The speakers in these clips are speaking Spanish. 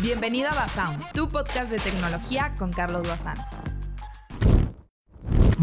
Bienvenido a Basound, tu podcast de tecnología con Carlos Bazán.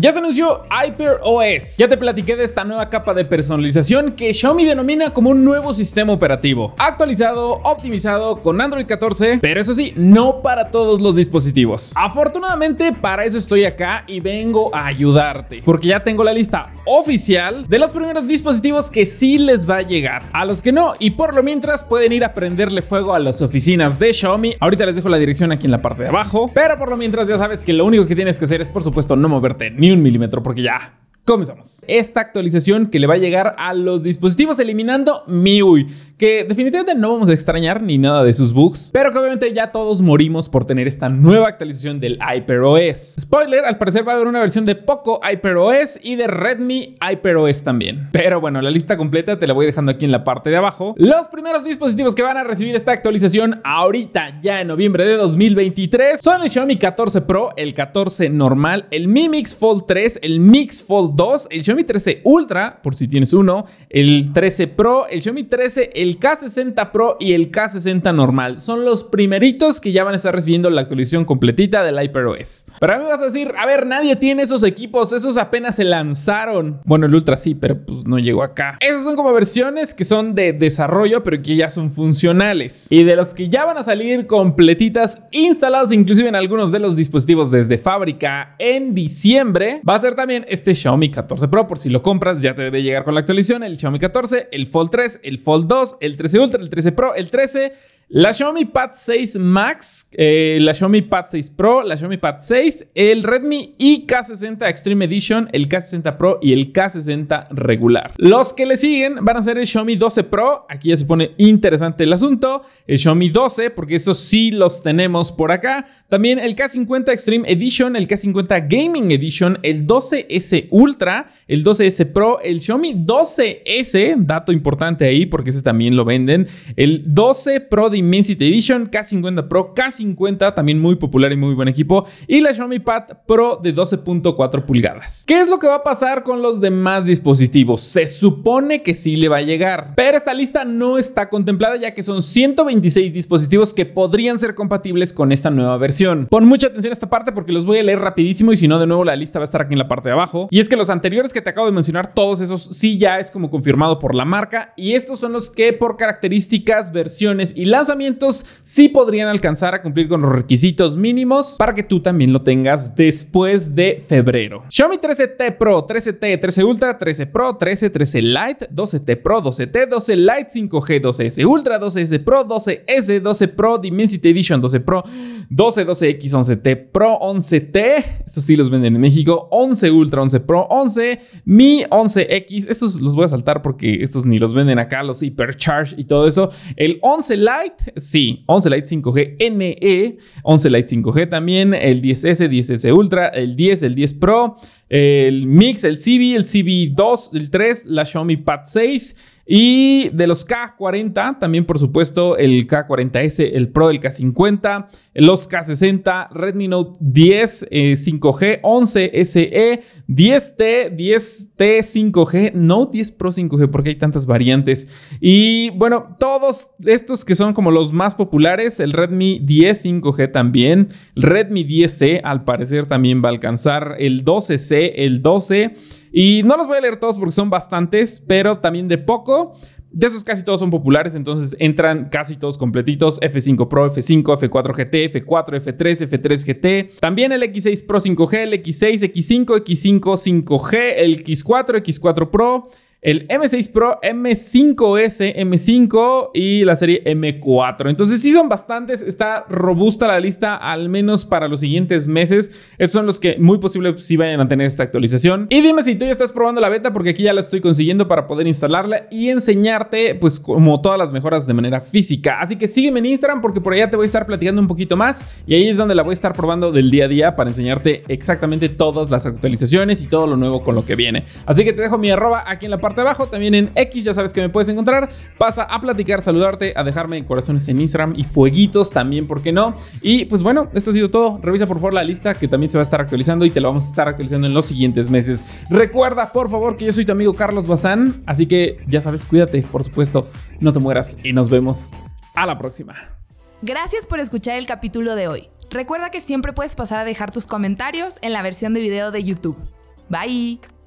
Ya se anunció HyperOS. Ya te platiqué de esta nueva capa de personalización que Xiaomi denomina como un nuevo sistema operativo. Actualizado, optimizado con Android 14, pero eso sí, no para todos los dispositivos. Afortunadamente, para eso estoy acá y vengo a ayudarte. Porque ya tengo la lista oficial de los primeros dispositivos que sí les va a llegar. A los que no, y por lo mientras pueden ir a prenderle fuego a las oficinas de Xiaomi. Ahorita les dejo la dirección aquí en la parte de abajo. Pero por lo mientras ya sabes que lo único que tienes que hacer es por supuesto no moverte ni un milímetro porque ya Comenzamos. Esta actualización que le va a llegar a los dispositivos eliminando MIUI, que definitivamente no vamos a extrañar ni nada de sus bugs, pero que obviamente ya todos morimos por tener esta nueva actualización del HyperOS. Spoiler, al parecer va a haber una versión de Poco HyperOS y de Redmi HyperOS también. Pero bueno, la lista completa te la voy dejando aquí en la parte de abajo. Los primeros dispositivos que van a recibir esta actualización ahorita, ya en noviembre de 2023, son el Xiaomi 14 Pro, el 14 normal, el Mi Mix Fold 3, el Mix Fold 2, el Xiaomi 13 Ultra, por si tienes uno, el 13 Pro, el Xiaomi 13, el K60 Pro y el K60 normal. Son los primeritos que ya van a estar recibiendo la actualización completita del HyperOS. Pero a mí vas a decir, a ver, nadie tiene esos equipos, esos apenas se lanzaron. Bueno, el Ultra sí, pero pues no llegó acá. Esas son como versiones que son de desarrollo, pero que ya son funcionales. Y de los que ya van a salir completitas, instaladas inclusive en algunos de los dispositivos desde fábrica en diciembre, va a ser también este Xiaomi 14 Pro. Por si lo compras, ya te debe llegar con la actualización. El Xiaomi 14, el Fold 3, el Fold 2, el 13 Ultra, el 13 Pro, el 13 la Xiaomi Pad 6 Max, eh, la Xiaomi Pad 6 Pro, la Xiaomi Pad 6, el Redmi K60 Extreme Edition, el K60 Pro y el K60 regular. Los que le siguen van a ser el Xiaomi 12 Pro, aquí ya se pone interesante el asunto, el Xiaomi 12, porque esos sí los tenemos por acá. También el K50 Extreme Edition, el K50 Gaming Edition, el 12S Ultra, el 12S Pro, el Xiaomi 12S, dato importante ahí porque ese también lo venden, el 12 Pro Immensity Edition, K50 Pro, K50, también muy popular y muy buen equipo, y la Xiaomi Pad Pro de 12.4 pulgadas. ¿Qué es lo que va a pasar con los demás dispositivos? Se supone que sí le va a llegar, pero esta lista no está contemplada ya que son 126 dispositivos que podrían ser compatibles con esta nueva versión. Pon mucha atención a esta parte porque los voy a leer rapidísimo y si no de nuevo la lista va a estar aquí en la parte de abajo. Y es que los anteriores que te acabo de mencionar, todos esos sí ya es como confirmado por la marca y estos son los que por características, versiones y las lanzamientos sí podrían alcanzar a cumplir con los requisitos mínimos para que tú también lo tengas después de febrero. Xiaomi 13T Pro, 13T, 13 Ultra, 13 Pro, 13, 13 Lite, 12T Pro, 12T, 12 Lite 5G, 12S Ultra, 12S Pro, 12S, 12 Pro Dimensity Edition, 12 Pro, 12, 12X, 11T Pro, 11T, estos sí los venden en México, 11 Ultra, 11 Pro, 11 Mi, 11X, estos los voy a saltar porque estos ni los venden acá, los Hypercharge y todo eso, el 11 Lite, sí, 11 Lite 5G NE, 11 Lite 5G también, el 10S, 10S Ultra, el 10, el 10 Pro, el Mix, el CB, el CB2, el 3, la Xiaomi Pad 6 y de los K40, también por supuesto el K40S, el Pro, el K50, los K60, Redmi Note 10, 5G, 11 SE, 10T, 10T 5G, Note 10 Pro 5G, porque hay tantas variantes. Y bueno, todos estos que son como los más populares, el Redmi 10 5G también, Redmi 10C al parecer también va a alcanzar el 12C, el 12. Y no los voy a leer todos porque son bastantes, pero también de poco. De esos casi todos son populares, entonces entran casi todos completitos. F5 Pro, F5, F4 GT, F4, F3, F3 GT. También el X6 Pro 5G, el X6, X5, X5 5G, el X4, X4 Pro el M6 Pro, M5S, M5 y la serie M4. Entonces sí son bastantes, está robusta la lista al menos para los siguientes meses. Estos son los que muy posible sí vayan a tener esta actualización. Y dime si tú ya estás probando la beta porque aquí ya la estoy consiguiendo para poder instalarla y enseñarte pues como todas las mejoras de manera física. Así que sígueme en Instagram porque por allá te voy a estar platicando un poquito más y ahí es donde la voy a estar probando del día a día para enseñarte exactamente todas las actualizaciones y todo lo nuevo con lo que viene. Así que te dejo mi arroba aquí en la parte de abajo, también en X, ya sabes que me puedes encontrar. Pasa a platicar, saludarte, a dejarme corazones en Instagram y fueguitos también, ¿por qué no? Y pues bueno, esto ha sido todo. Revisa por favor la lista que también se va a estar actualizando y te la vamos a estar actualizando en los siguientes meses. Recuerda, por favor, que yo soy tu amigo Carlos Bazán, así que ya sabes, cuídate, por supuesto, no te mueras y nos vemos a la próxima. Gracias por escuchar el capítulo de hoy. Recuerda que siempre puedes pasar a dejar tus comentarios en la versión de video de YouTube. Bye.